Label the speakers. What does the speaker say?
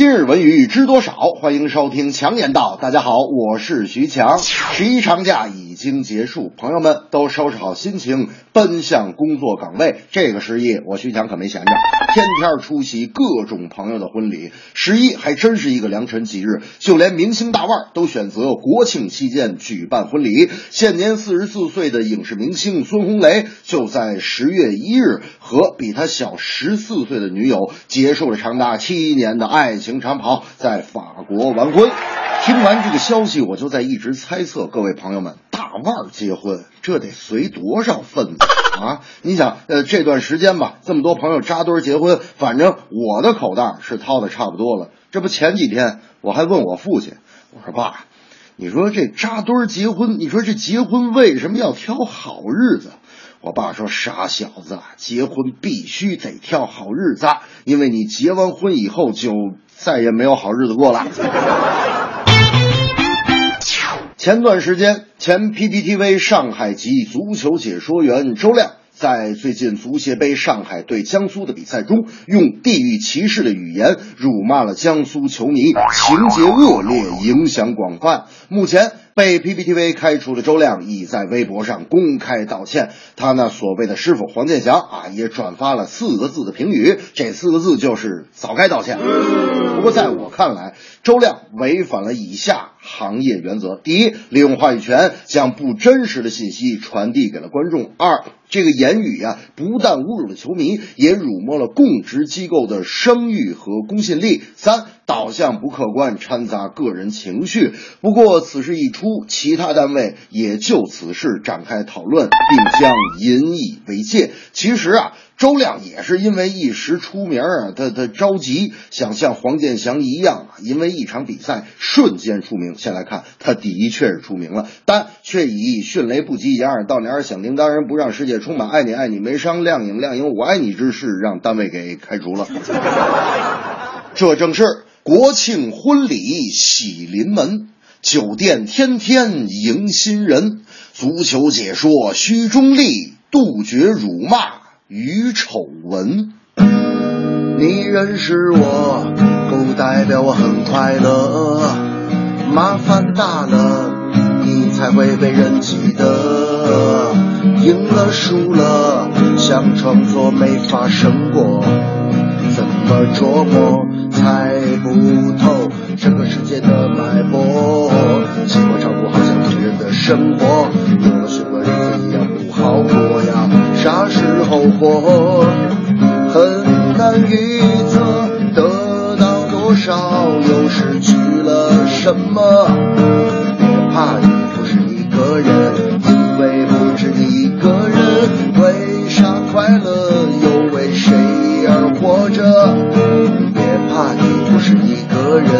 Speaker 1: 今日文娱知多少？欢迎收听强言道。大家好，我是徐强。十一长假已经结束，朋友们都收拾好心情，奔向工作岗位。这个十一，我徐强可没闲着，天天出席各种朋友的婚礼。十一还真是一个良辰吉日，就连明星大腕都选择国庆期间举办婚礼。现年四十四岁的影视明星孙红雷，就在十月一日和比他小十四岁的女友结束了长达七年的爱情长跑，在法国完婚。听完这个消息，我就在一直猜测，各位朋友们，大腕儿结婚，这得随多少份子啊？你想，呃，这段时间吧，这么多朋友扎堆儿结婚，反正我的口袋是掏的差不多了。这不前几天我还问我父亲，我说爸，你说这扎堆儿结婚，你说这结婚为什么要挑好日子？我爸说：“傻小子，结婚必须得挑好日子，因为你结完婚以后就再也没有好日子过了。”前段时间，前 PPTV 上海籍足球解说员周亮在最近足协杯上海对江苏的比赛中，用地域歧视的语言辱骂了江苏球迷，情节恶劣，影响广泛。目前。被 PPTV 开除的周亮已在微博上公开道歉，他那所谓的师傅黄健翔啊，也转发了四个字的评语，这四个字就是早该道歉。不过在我看来，周亮违反了以下行业原则：第一，利用话语权将不真实的信息传递给了观众；二，这个言语呀，不但侮辱了球迷，也辱没了供职机构的声誉和公信力；三。导向不客观，掺杂个人情绪。不过此事一出，其他单位也就此事展开讨论，并将引以为戒。其实啊，周亮也是因为一时出名啊，他他着急，想像黄健翔一样啊，因为一场比赛瞬间出名。先来看，他的确是出名了，但却以迅雷不及掩耳盗铃、响叮当人不让世界充满爱你爱你没商亮影亮影我爱你之事，让单位给开除了。这正是。国庆婚礼喜临门，酒店天天迎新人。足球解说需中立，杜绝辱骂与丑闻。
Speaker 2: 你认识我，不代表我很快乐。麻烦大了，你才会被人记得。赢了输了，像创作没发生过，怎么琢磨？猜不透整个世界的脉搏，习惯照顾好像别人的生活，时候活？很难预测得到多少，又失去了什么？别怕，你不是一个人，因为不止你一个人，为啥快乐又为谁而活着？别怕你不是一个人。